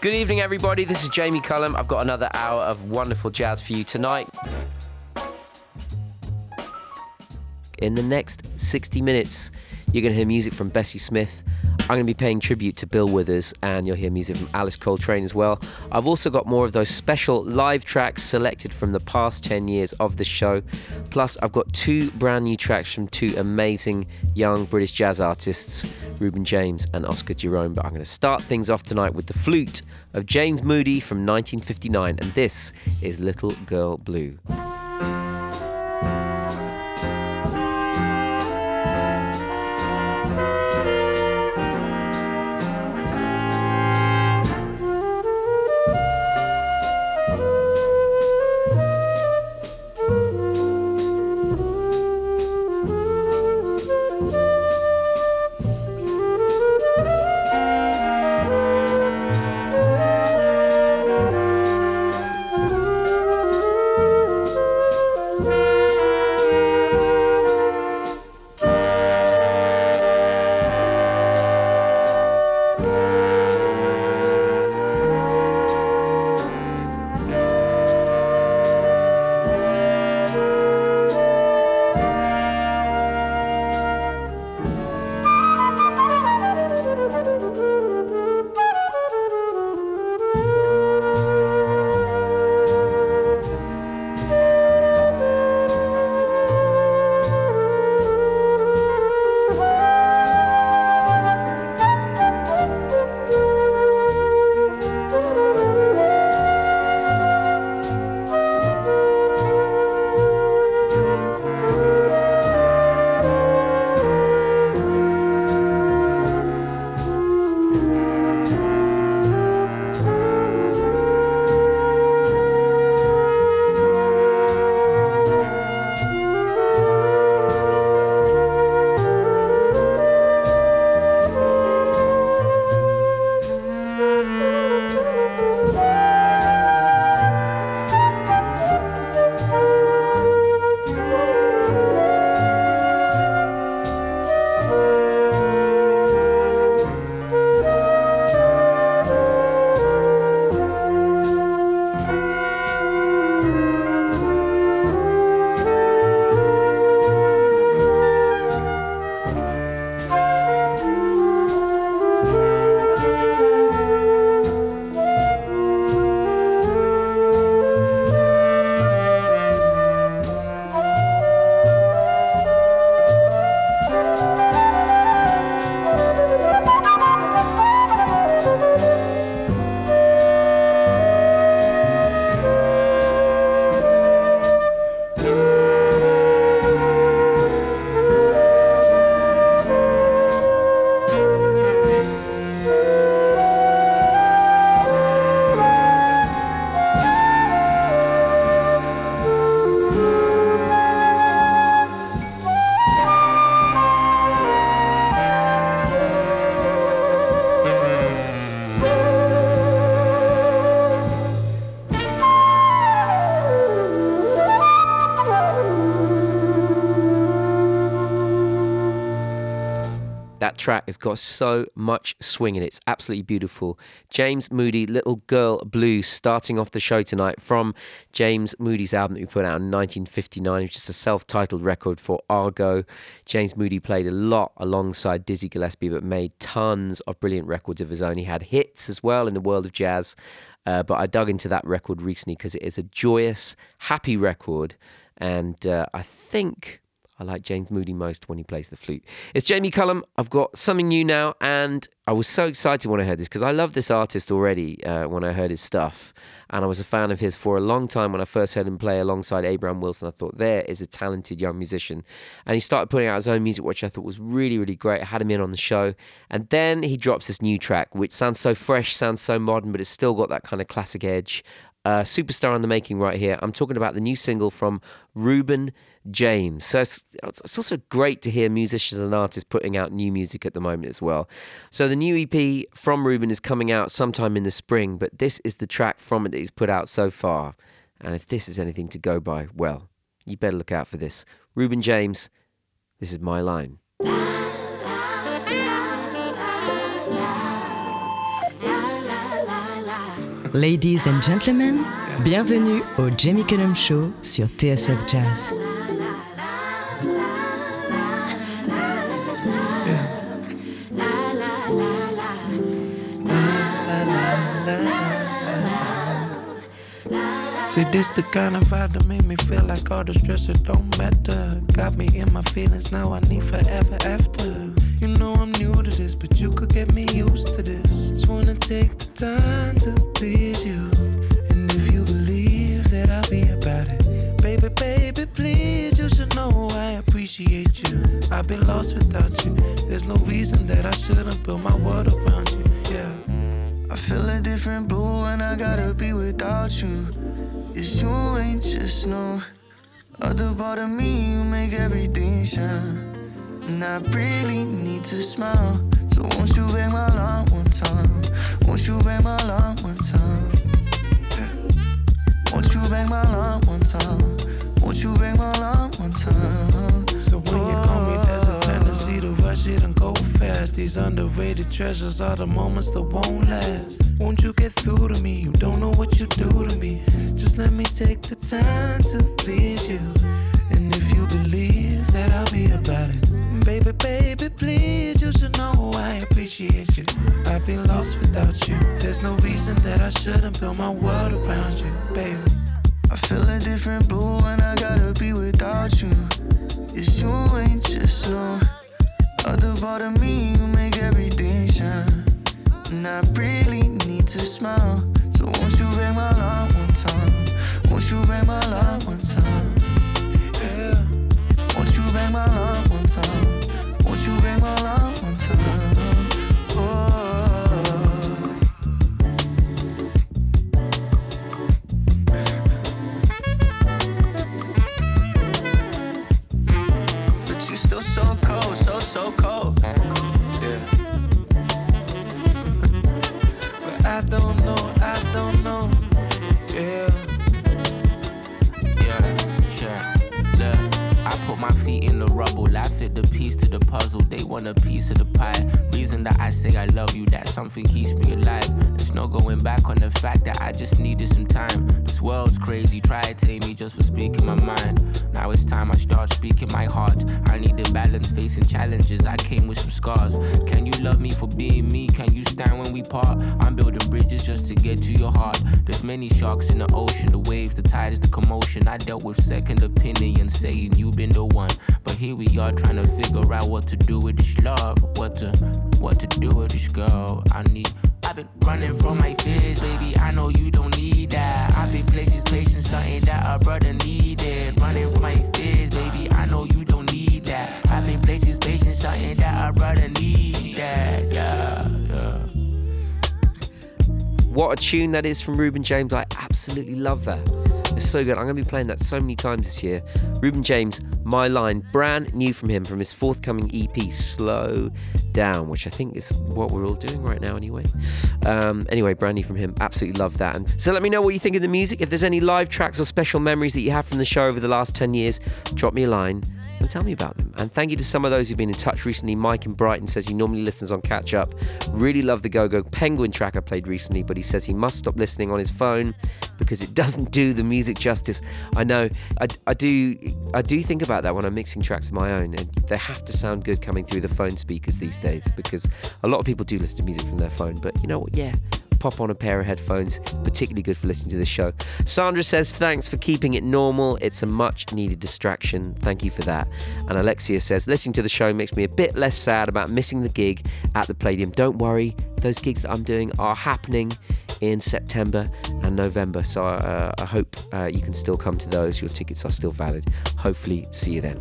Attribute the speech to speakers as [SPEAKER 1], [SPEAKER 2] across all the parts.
[SPEAKER 1] Good evening, everybody. This is Jamie Cullum. I've got another hour of wonderful jazz for you tonight. In the next 60 minutes, you're going to hear music from Bessie Smith. I'm going to be paying tribute to Bill Withers, and you'll hear music from Alice Coltrane as well. I've also got more of those special live tracks selected from the past 10 years of the show. Plus, I've got two brand new tracks from two amazing young British jazz artists, Reuben James and Oscar Jerome. But I'm going to start things off tonight with the flute of James Moody from 1959, and this is Little Girl Blue. Track has got so much swing in it. It's absolutely beautiful. James Moody, Little Girl Blue, starting off the show tonight from James Moody's album that we put out in 1959. It's just a self titled record for Argo. James Moody played a lot alongside Dizzy Gillespie, but made tons of brilliant records of his own. He had hits as well in the world of jazz. Uh, but I dug into that record recently because it is a joyous, happy record. And uh, I think I like James Moody most when he plays the flute. It's Jamie Cullum. I've got something new now, and I was so excited when I heard this because I love this artist already uh, when I heard his stuff. And I was a fan of his for a long time when I first heard him play alongside Abraham Wilson. I thought, there is a talented young musician. And he started putting out his own music, which I thought was really, really great. I had him in on the show. And then he drops this new track, which sounds so fresh, sounds so modern, but it's still got that kind of classic edge. Superstar in the making right here. I'm talking about the new single from Reuben James. So it's, it's, also great to hear musicians and artists putting out new music at the moment as well. So the new EP from Reuben is coming out sometime in the spring, but this is the track from it that he's put out so far. And if this is anything to go by, well, you better look out for this. Reuben James, this is my line.
[SPEAKER 2] Ladies and gentlemen, bienvenue au Jamie Cullum Show sur TSF Jazz.
[SPEAKER 3] See, this the kind of vibe that made me feel like all the stress don't matter. Got me in my feelings now, I need forever after. You know I'm this, but you could get me used to this. Just wanna take the time to please you. And if you believe that I'll be about it, baby, baby, please, you should know I appreciate you. I've been lost without you. There's no reason that I shouldn't build my world around you. Yeah.
[SPEAKER 4] I feel a different blue when I gotta be without you. It's you ain't just no other part of me. You make everything shine. And I really need to smile. So won't you bang my line one time? Won't you bang my line one time? Won't you bang my line one time? Won't you bang my line one time?
[SPEAKER 3] So when you call me, there's a tendency to rush it and go fast. These underrated treasures are the moments that won't last. Won't you get through to me? You don't know what you do to me. Just let me take the time to please you. And if you believe that I'll be about it, baby, baby, please, you should know appreciate you. I've been lost without you. There's no reason that I shouldn't build my world around you, baby.
[SPEAKER 4] I feel a different blue when I gotta be without you. It's you ain't just no other part of me. You make everything shine. And I really need to smile. So won't you bang my line one time? Won't you bang my line one time?
[SPEAKER 3] Yeah.
[SPEAKER 4] Won't you bang my line
[SPEAKER 5] sharks in the ocean, the waves, the tides, the commotion. I dealt with second opinion, saying you've been the one. But here we are trying to figure out what to do with this love, what to what to do with this girl. I need. I've been running from my fears, baby. I know you don't need that. I've been places, patient, something that a brother needed. Running from my fears, baby. I know you don't need that. I've been places, patient, something that a brother needed. Yeah, yeah.
[SPEAKER 1] What a tune that is from Reuben James. I absolutely love that. It's so good. I'm going to be playing that so many times this year. Reuben James, My Line, brand new from him from his forthcoming EP, Slow Down, which I think is what we're all doing right now anyway. Um, anyway, brand new from him. Absolutely love that. And so let me know what you think of the music. If there's any live tracks or special memories that you have from the show over the last 10 years, drop me a line and tell me about them. And thank you to some of those who've been in touch recently. Mike in Brighton says he normally listens on catch up. Really love the Go Go Penguin track I played recently, but he says he must stop listening on his phone because it doesn't do the music justice. I know, I, I do, I do think about that when I'm mixing tracks of my own, and they have to sound good coming through the phone speakers these days because a lot of people do listen to music from their phone. But you know what? Yeah, pop on a pair of headphones, particularly good for listening to the show. Sandra says, Thanks for keeping it normal. It's a much needed distraction. Thank you for that. And Alexia says, Listening to the show makes me a bit less sad about missing the gig at the Palladium. Don't worry, those gigs that I'm doing are happening in September and November. So uh, I hope uh, you can still come to those. Your tickets are still valid. Hopefully, see you then.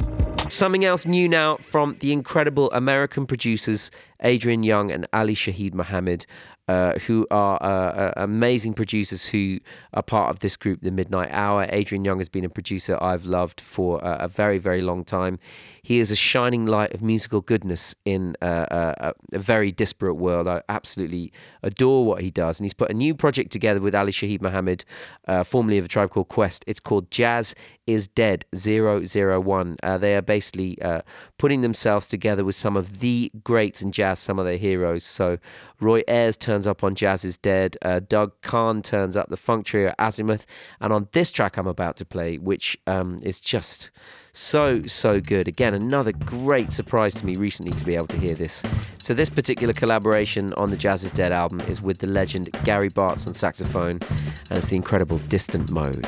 [SPEAKER 1] Something else new now from the incredible American producers Adrian Younge and Ali Shaheed Muhammad. Uh, who are uh, uh, amazing producers who are part of this group, The Midnight Hour. Adrian Younge has been a producer I've loved for uh, a very, very long time. He is a shining light of musical goodness in uh, a, a very disparate world. I absolutely adore what he does. And he's put a new project together with Ali Shaheed Muhammad, uh, formerly of a tribe called Quest. It's called Jazz is Dead 001. they are basically putting themselves together with some of the greats in jazz, some of their heroes. So, Roy Ayers turns up on Jazz is Dead. Uh, Doug Carn turns up, the funk trio Azimuth. And on this track I'm about to play, which um, is just so, so good. Again, another great surprise to me recently to be able to hear this. So, this particular collaboration on the Jazz is Dead album is with the legend Gary Bartz on saxophone, and it's the incredible Distant Mode.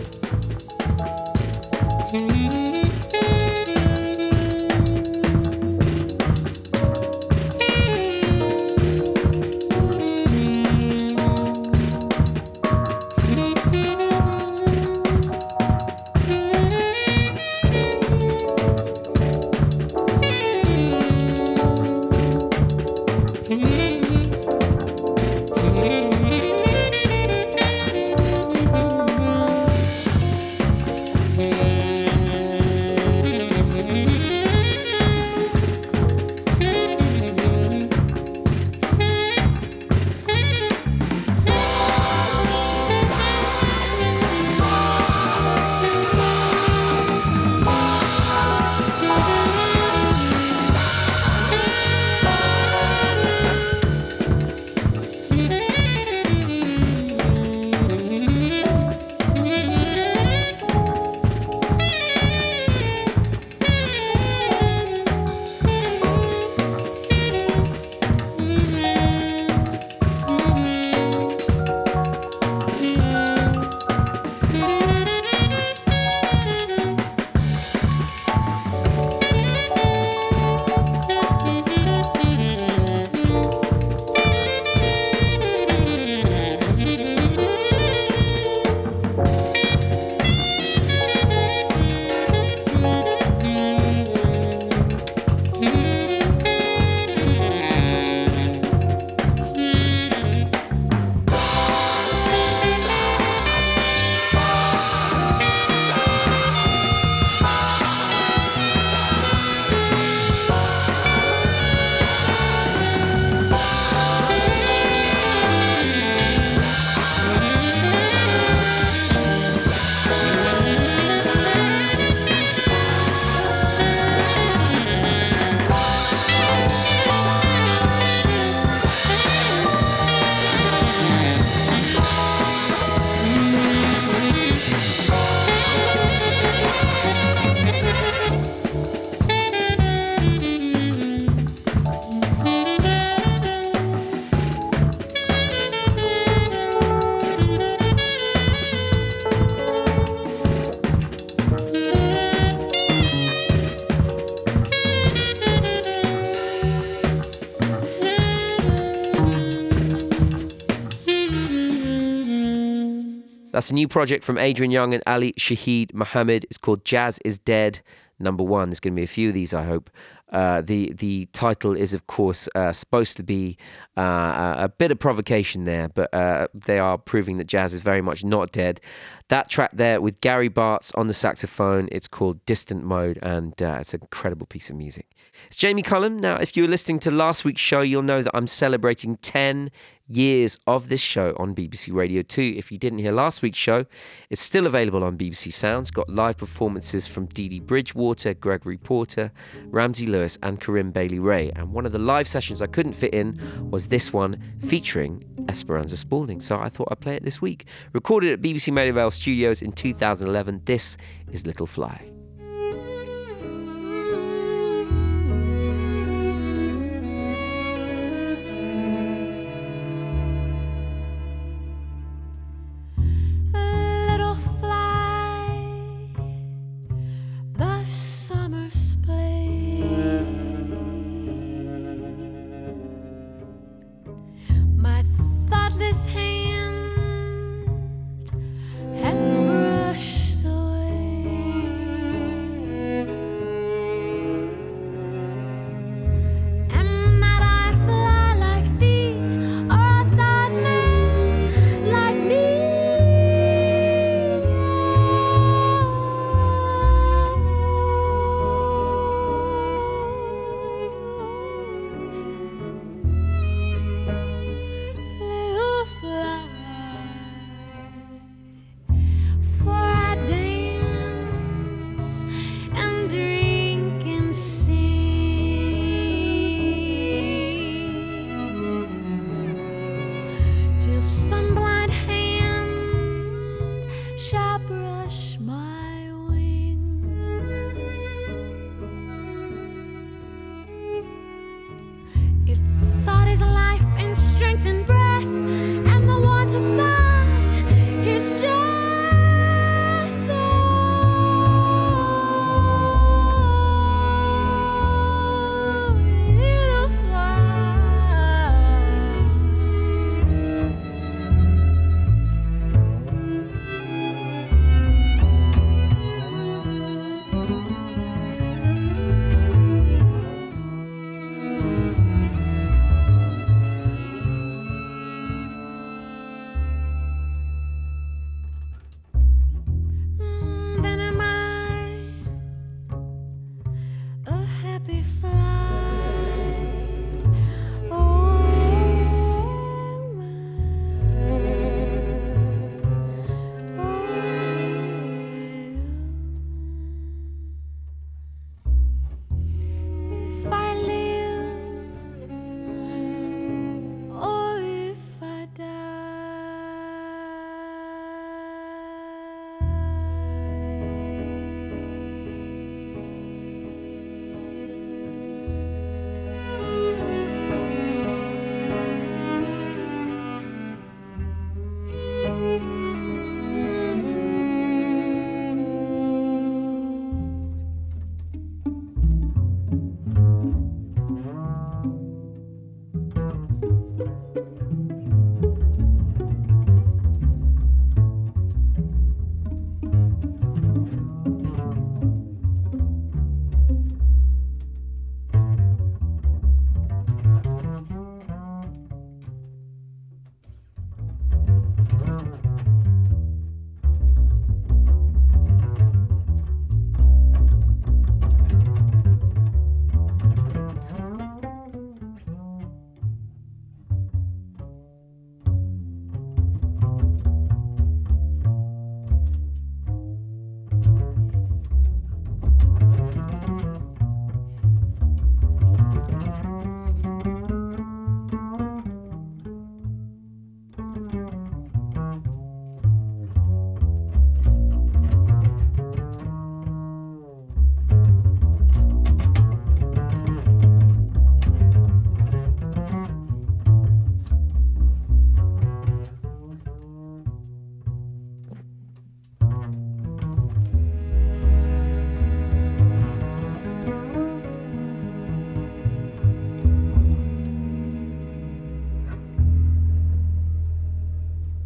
[SPEAKER 1] That's a new project from Adrian Younge and Ali Shaheed Muhammad. It's called Jazz is Dead. Number one. There's going to be a few of these, I hope. Uh, the the title is, of course, uh, supposed to be uh, a bit of provocation there, but uh, they are proving that jazz is very much not dead. That track there with Gary Bartz on the saxophone, it's called Distant Mode, and uh, it's an incredible piece of music. It's Jamie Cullum. Now, if you were listening to last week's show, you'll know that I'm celebrating 10 years of this show on BBC Radio 2. If you didn't hear last week's show, it's still available on BBC Sounds. Got live performances from Dee Dee Bridgewater, Gregory Porter, Ramsey Lewis, and Corinne Bailey Rae. And one of the live sessions I couldn't fit in was this one featuring Esperanza Spalding. So I thought I'd play it this week. Recorded at BBC Maida Studios in 2011, this is Little Fly.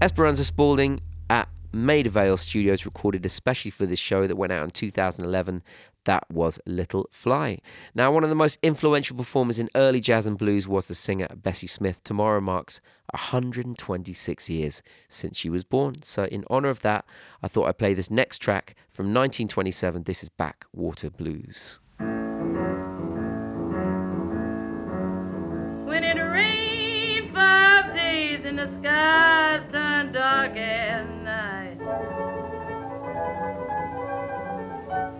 [SPEAKER 1] Esperanza Spalding at Maida Vale Studios recorded especially for this show that went out in 2011. That was Little Fly. Now, one of the most influential performers in early jazz and blues was the singer Bessie Smith. Tomorrow marks 126 years since she was born. So, in honor of that, I thought I'd play this next track from 1927. This is Backwater Blues.
[SPEAKER 6] When it rained five days and the turned dark as night.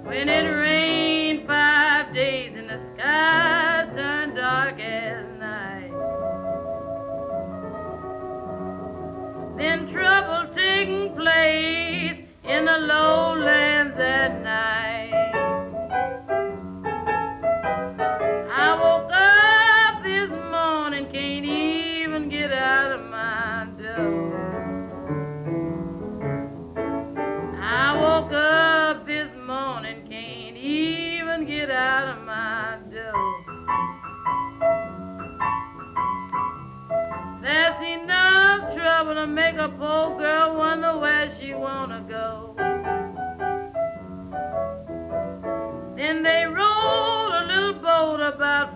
[SPEAKER 6] When it rained five days and the skies turned dark as night. Then trouble taking place in the lowlands to make a poor girl wonder where she wanna go. Then they rowed a little boat about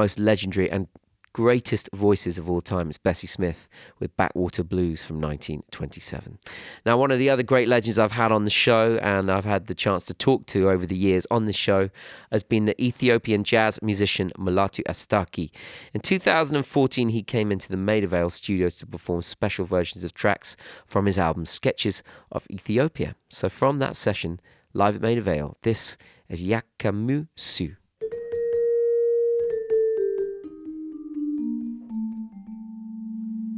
[SPEAKER 1] most legendary and greatest voices of all time is Bessie Smith with Backwater Blues from 1927. Now, one of the other great legends I've had on the show and I've had the chance to talk to over the years on the show has been the Ethiopian jazz musician Mulatu Astatke. In 2014, he came into the Maida Vale studios to perform special versions of tracks from his album Sketches of Ethiopia. So, from that session, live at Maida Vale, this is Yakermew Sew.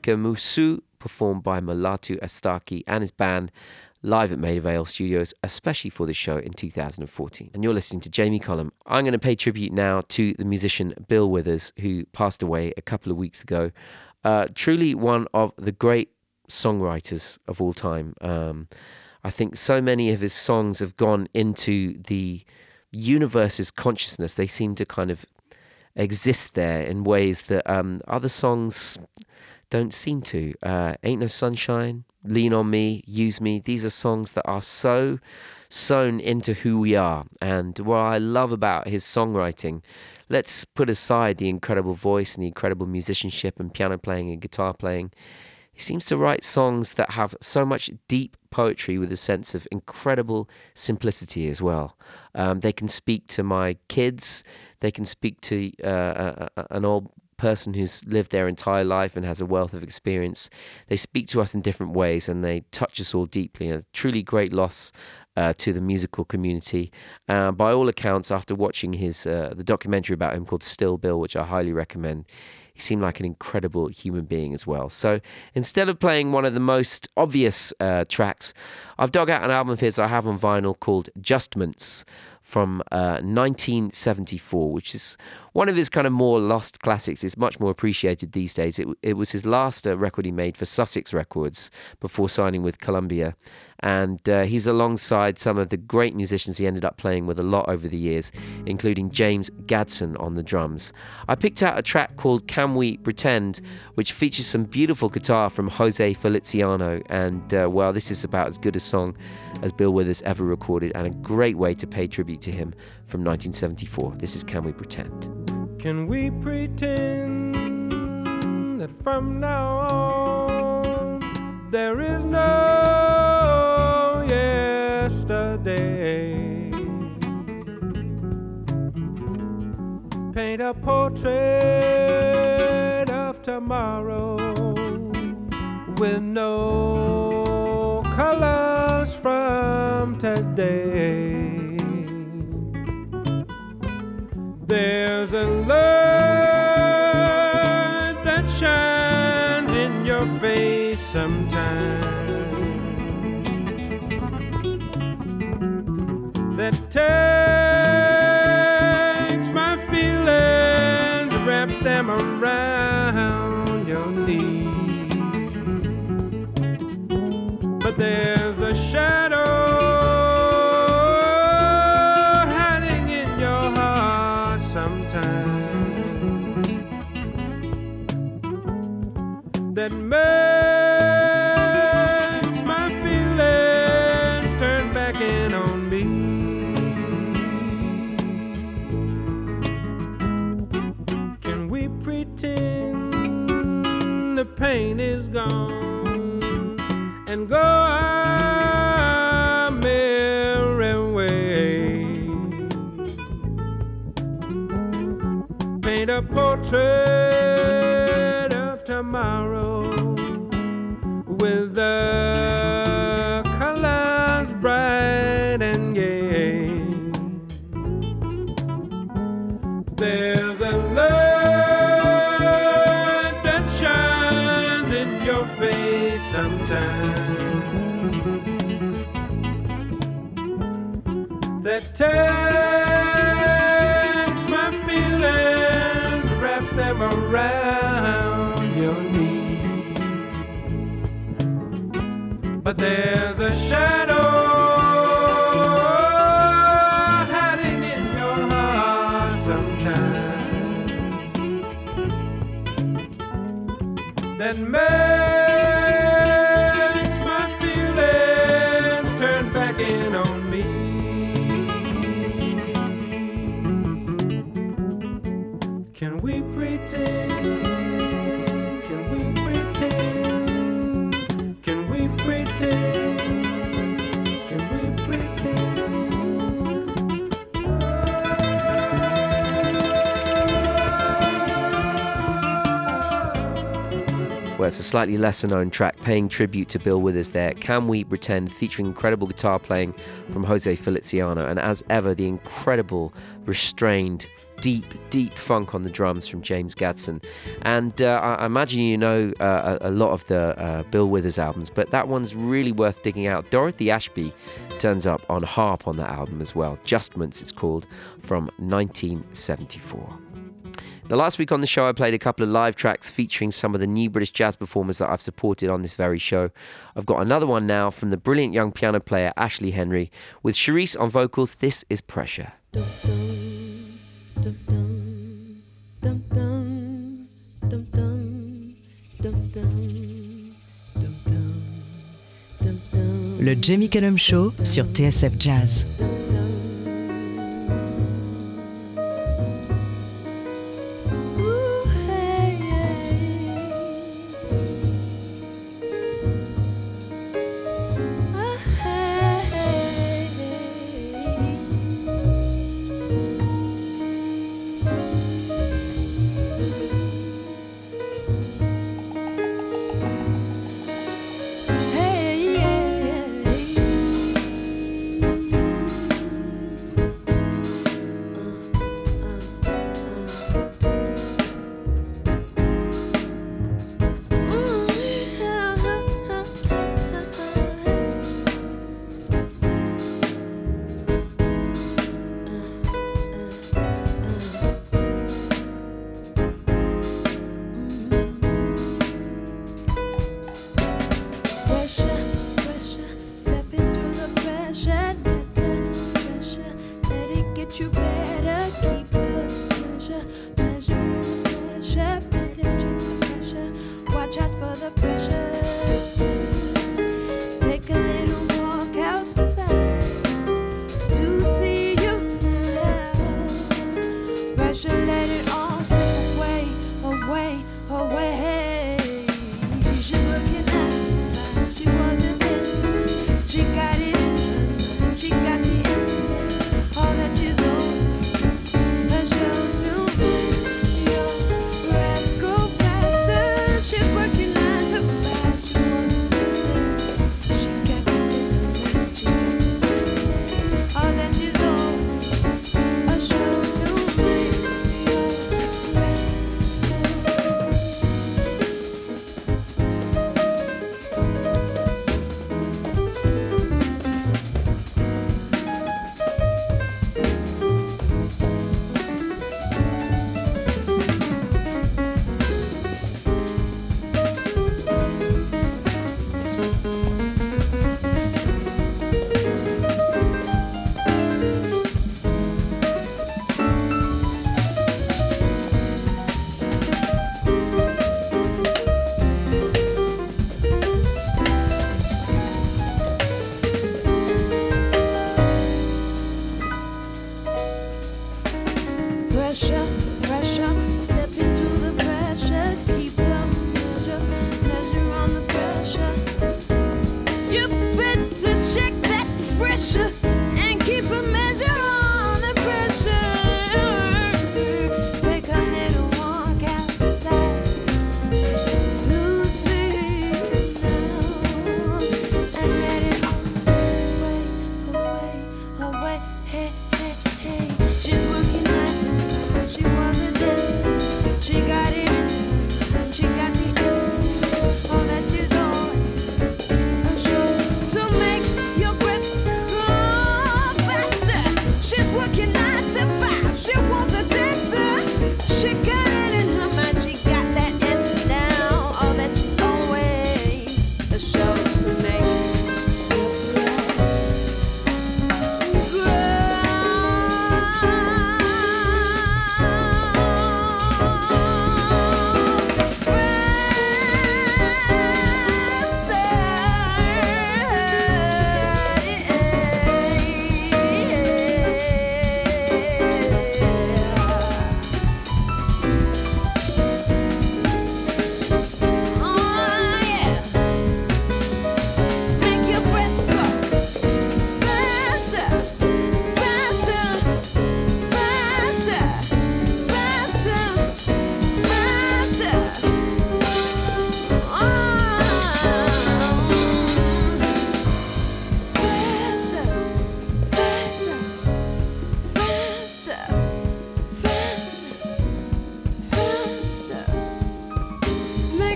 [SPEAKER 1] Yakermew Sew, performed by Mulatu Astatke and his band live at Maida Vale Studios, especially for this show in 2014. And you're listening to Jamie Cullum. I'm going to pay tribute now to the musician Bill Withers, who passed away a couple of weeks ago. Uh, truly one of the great songwriters of all time. Um, I think so many of his songs have gone into the universe's consciousness. They seem to kind of exist there in ways that um, other songs don't seem to. Uh, Ain't No Sunshine, Lean on Me, Use Me. These are songs that are so sewn into who we are. And what I love about his songwriting, let's put aside the incredible voice and the incredible musicianship and piano playing and guitar playing. He seems to write songs that have so much deep poetry with a sense of incredible simplicity as well. Um, they can speak to my kids, they can speak to uh, a, an old person who's lived their entire life and has a wealth of experience. They speak to us in different ways and they touch us all deeply. A truly great loss uh, to the musical community. Uh, by all accounts, after watching his uh, the documentary about him called Still Bill, which I highly recommend, he seemed like an incredible human being as well. So instead of playing one of the most obvious uh, tracks, I've dug out an album of his I have on vinyl called Justments from uh, 1974, which is one of his kind of more lost classics. It's much more appreciated these days. It, it was his last uh, record he made for Sussex Records before signing with Columbia. And uh, he's alongside some of the great musicians he ended up playing with a lot over the years, including James Gadson on the drums. I picked out a track called Can We Pretend, which features some beautiful guitar from Jose Feliciano. And uh, well, this is about as good a song as Bill Withers ever recorded, and a great way to pay tribute to him from 1974. This is Can We Pretend?
[SPEAKER 7] Can we pretend that from now on there is no Paint a portrait of tomorrow with no colors from today. There's a light that shines in your face sometimes that takes there's a shadow hiding in your heart sometimes that makes my feelings turn back in on me. Can we pretend the pain is gone and go a pretend?
[SPEAKER 1] it's a slightly lesser known track paying tribute to Bill Withers there. Can We Pretend, featuring incredible guitar playing from Jose Feliciano, and as ever, the incredible, restrained, deep, deep funk on the drums from James Gadson. And uh, I imagine you know uh, a, a, lot of the uh, Bill Withers albums, but that one's really worth digging out. Dorothy Ashby turns up on harp on that album as well. Justments, it's called, from 1974. Now, last week on the show, I played a couple of live tracks featuring some of the new British jazz performers that I've supported on this very show. I've got another one now from the brilliant young piano player Ashley Henry with Cherise on vocals. This is Pressure.
[SPEAKER 8] Le Jamie Cullum Show sur TSF Jazz.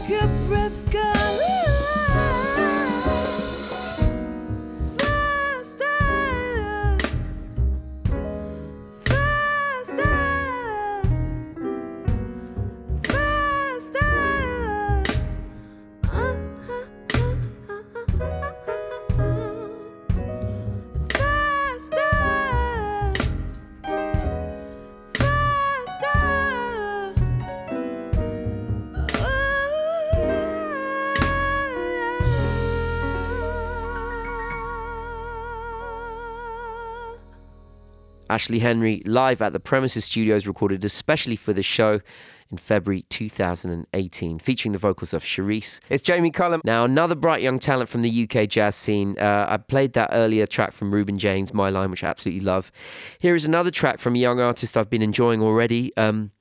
[SPEAKER 1] could Ashley Henry live at the Premises Studios, recorded especially for the show in February 2018, featuring the vocals of Cherise. It's Jamie Cullum. Now, another bright young talent from the UK jazz scene. Uh, I played that earlier track from Reuben James, My Line, which I absolutely love. Here is another track from a young artist I've been enjoying already. Um,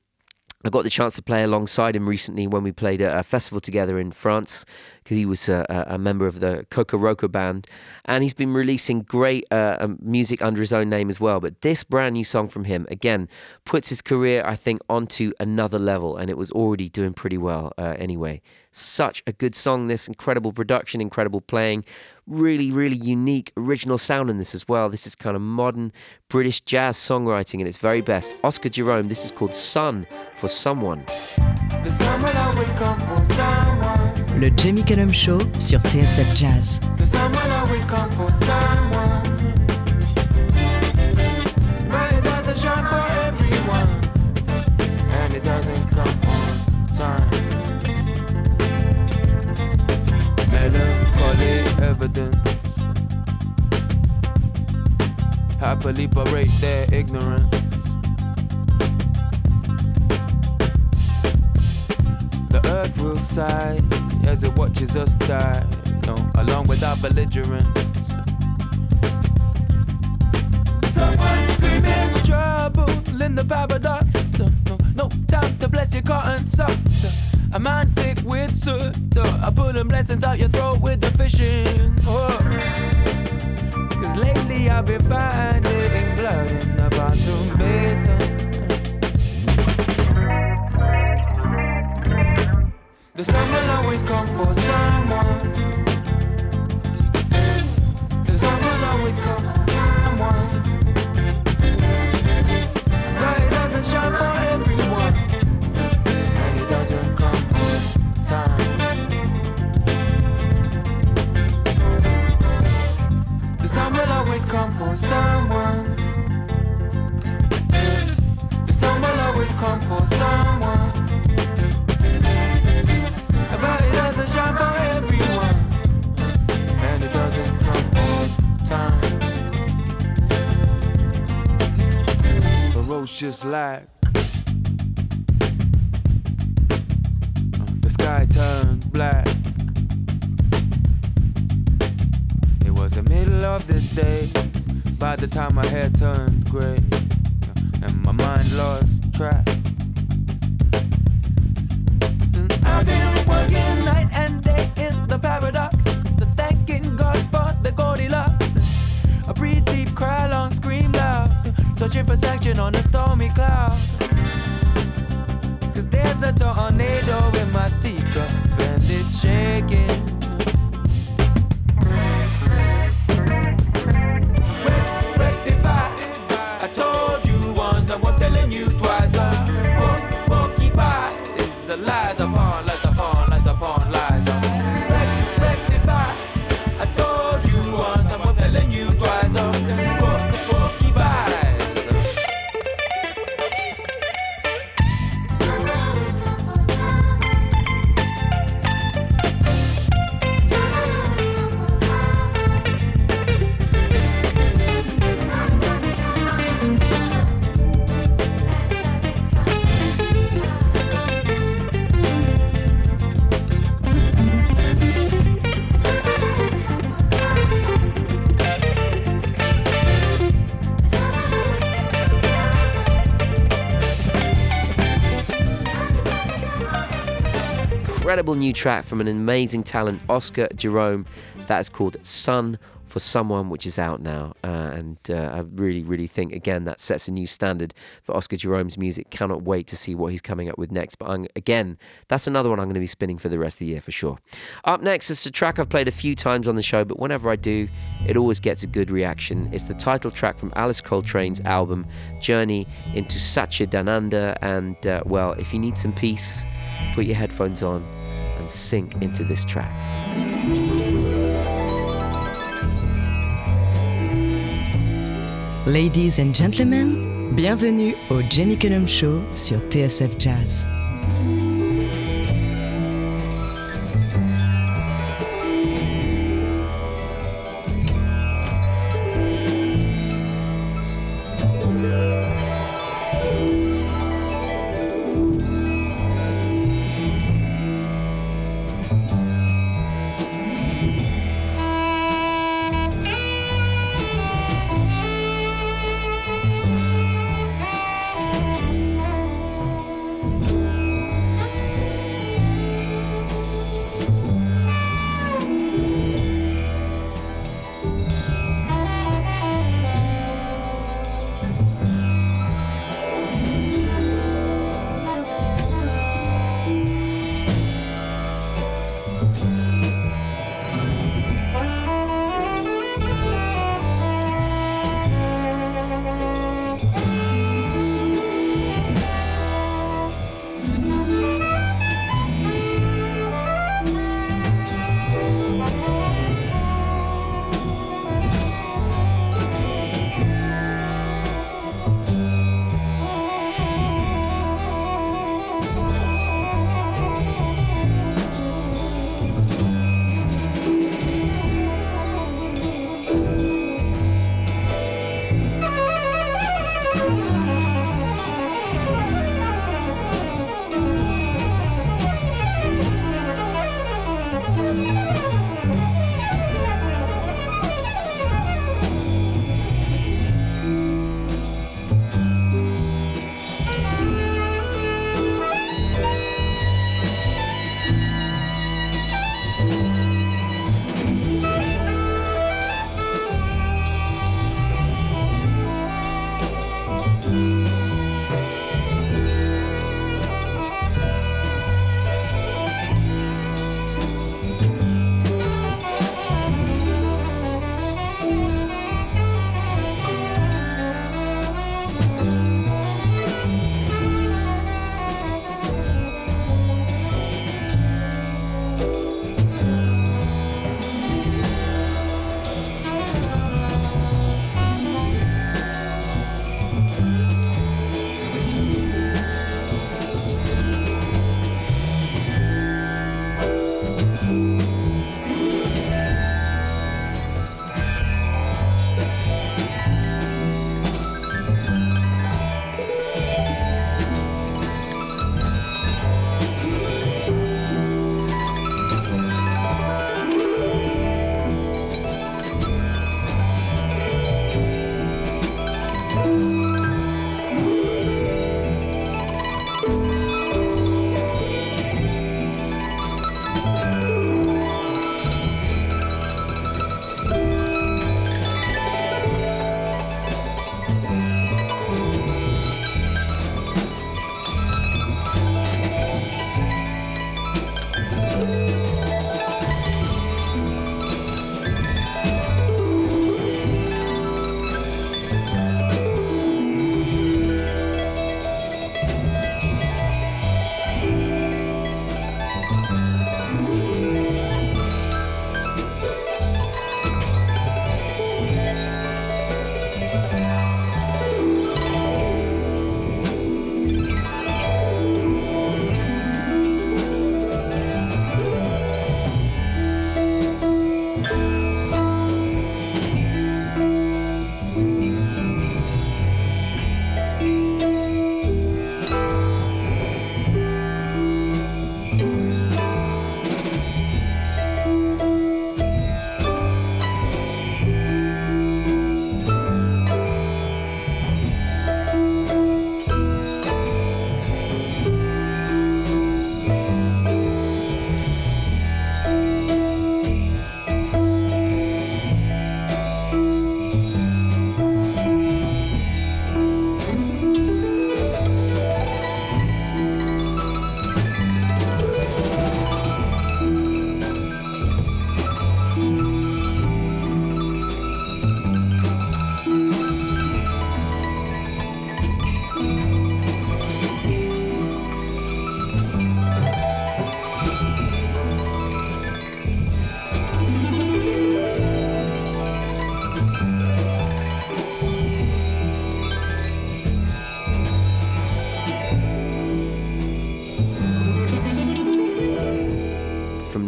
[SPEAKER 1] I got the chance to play alongside him recently when we played a, a festival together in France because he was a, a, member of the Kokoroko band. And he's been releasing great uh, um, music under his own name as well. But this brand new song from him, again, puts his career, I think, onto another level. And it was already doing pretty well uh, anyway. Such a good song, this incredible production, incredible playing really, really unique original sound in this as well. This is kind of modern British jazz songwriting in its very best. Oscar Jerome, this is called Sun for Someone.
[SPEAKER 2] Le Jamie Cullum Show sur TSF Jazz.
[SPEAKER 9] Happily berate their ignorance. The earth will sigh as it watches us die, no, along with our belligerents. Someone screaming trouble in the paradox. No, no time to bless your cotton socks. A man thick with soot. I pull them blessings out your throat with the fishing hook. Cause lately I've been finding blood in the bathroom basin. The sun will always come for someone. Ferocious lack. Uh, the sky turned black. It was the middle of the day. By the time my hair turned gray. Uh, and my mind lost track.
[SPEAKER 1] Incredible new track from an amazing talent, Oscar Jerome. That is called Sun for Someone, which is out now. Uh, and uh, I really, really think, again, that sets a new standard for Oscar Jerome's music. Cannot wait to see what he's coming up with next. But I'm, again, that's another one I'm going to be spinning for the rest of the year for sure. Up next, is a track I've played a few times on the show, but whenever I do, it always gets a good reaction. It's the title track from Alice Coltrane's album, Journey into Satchidananda. And, uh, well, if you need some peace, put your headphones on and sink into this track.
[SPEAKER 2] Ladies and gentlemen, bienvenue au Jamie Cullum Show sur TSF Jazz.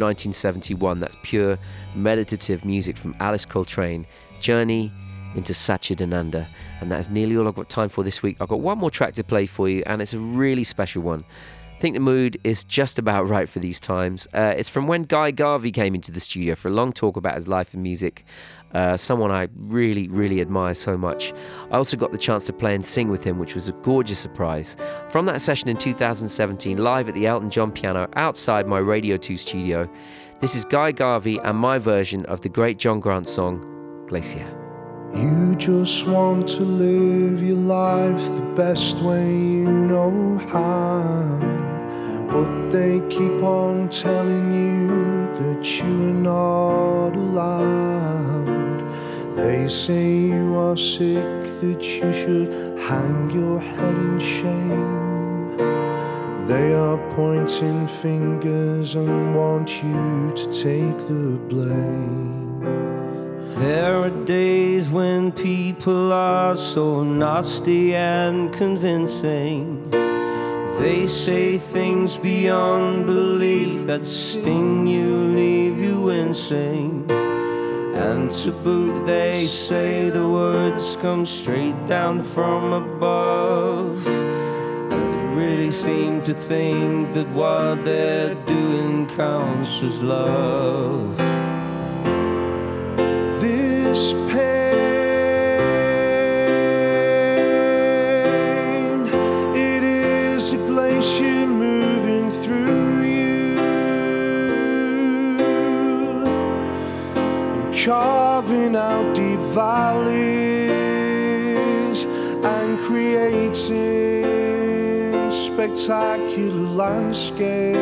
[SPEAKER 1] 1971. That's pure meditative music from Alice Coltrane, Journey into Satchidananda. And that is nearly all I've got time for this week. I've got one more track to play for you, and it's a really special one. I think the mood is just about right for these times. Uh, it's from when Guy Garvey came into the studio for a long talk about his life and music. Uh, someone I really, really admire so much. I also got the chance to play and sing with him, which was a gorgeous surprise. From that session in 2017, live at the Elton John piano outside my Radio 2 studio, this is Guy Garvey and my version of the great John Grant song, Glacier.
[SPEAKER 10] You just want to live your life the best way you know how. But they keep on telling you that you are not allowed. They say you are sick, that you should hang your head in shame. They are pointing fingers and want you to take the blame.
[SPEAKER 11] There are days when people are so nasty and convincing. They say things beyond belief that sting you, leave you wincing. And to boot, they say the words come straight down from above. They really seem to think that what they're doing counts as love.
[SPEAKER 10] This pain, carving out deep valleys and creating spectacular landscapes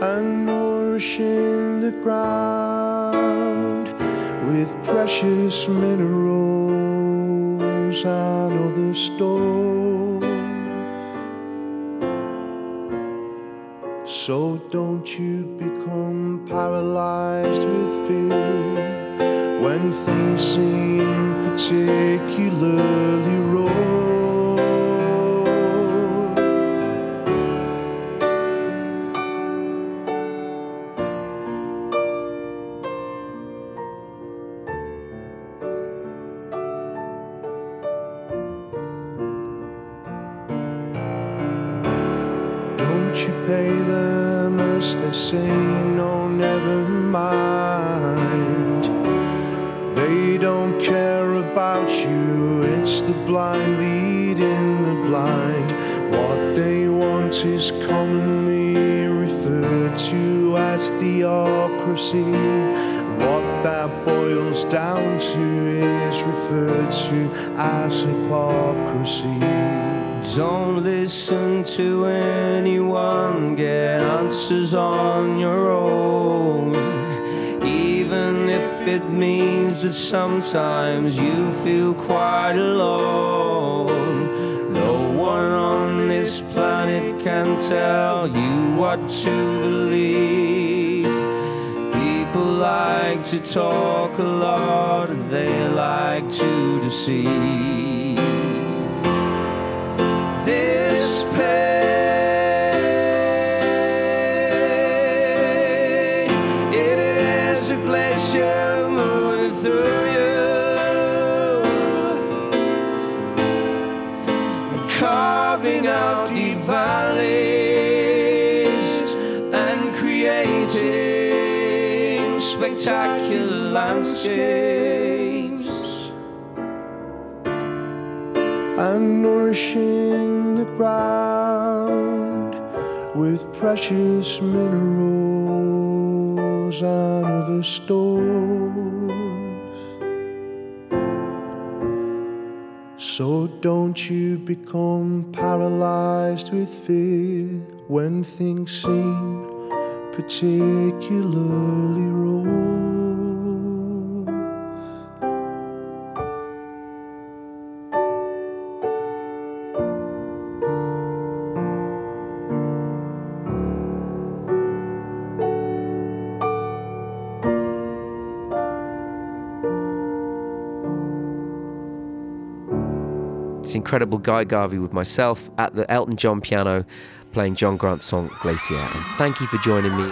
[SPEAKER 10] and nourishing the ground with precious minerals and other stores. So don't you become paralyzed with fear. When things seem particularly say, no, never mind. They don't care about you, it's the blind leading the blind. What they want is commonly referred to as theocracy. What that boils down to is referred to as hypocrisy.
[SPEAKER 11] Don't listen to anyone, get answers on your own. Even if it means that sometimes you feel quite alone. No one on this planet can tell you what to believe. People like to talk a lot and they like to deceive spectacular landscapes.
[SPEAKER 10] and nourishing ground with precious minerals and other stores. So don't you become paralyzed with fear when things seem particularly rough.
[SPEAKER 1] It's incredible Guy Garvey with myself at the Elton John piano playing John Grant's song Glacier. And thank you for joining me.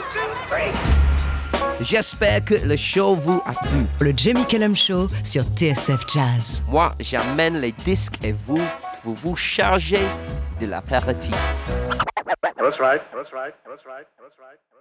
[SPEAKER 1] J'espère que le show vous a plu.
[SPEAKER 8] Le Jamie Cullum Show sur TSF Jazz.
[SPEAKER 1] Moi, j'amène les disques et vous, vous vous chargez de l'apéritif.
[SPEAKER 12] That's right. That's right. That's right. That's right. That's right.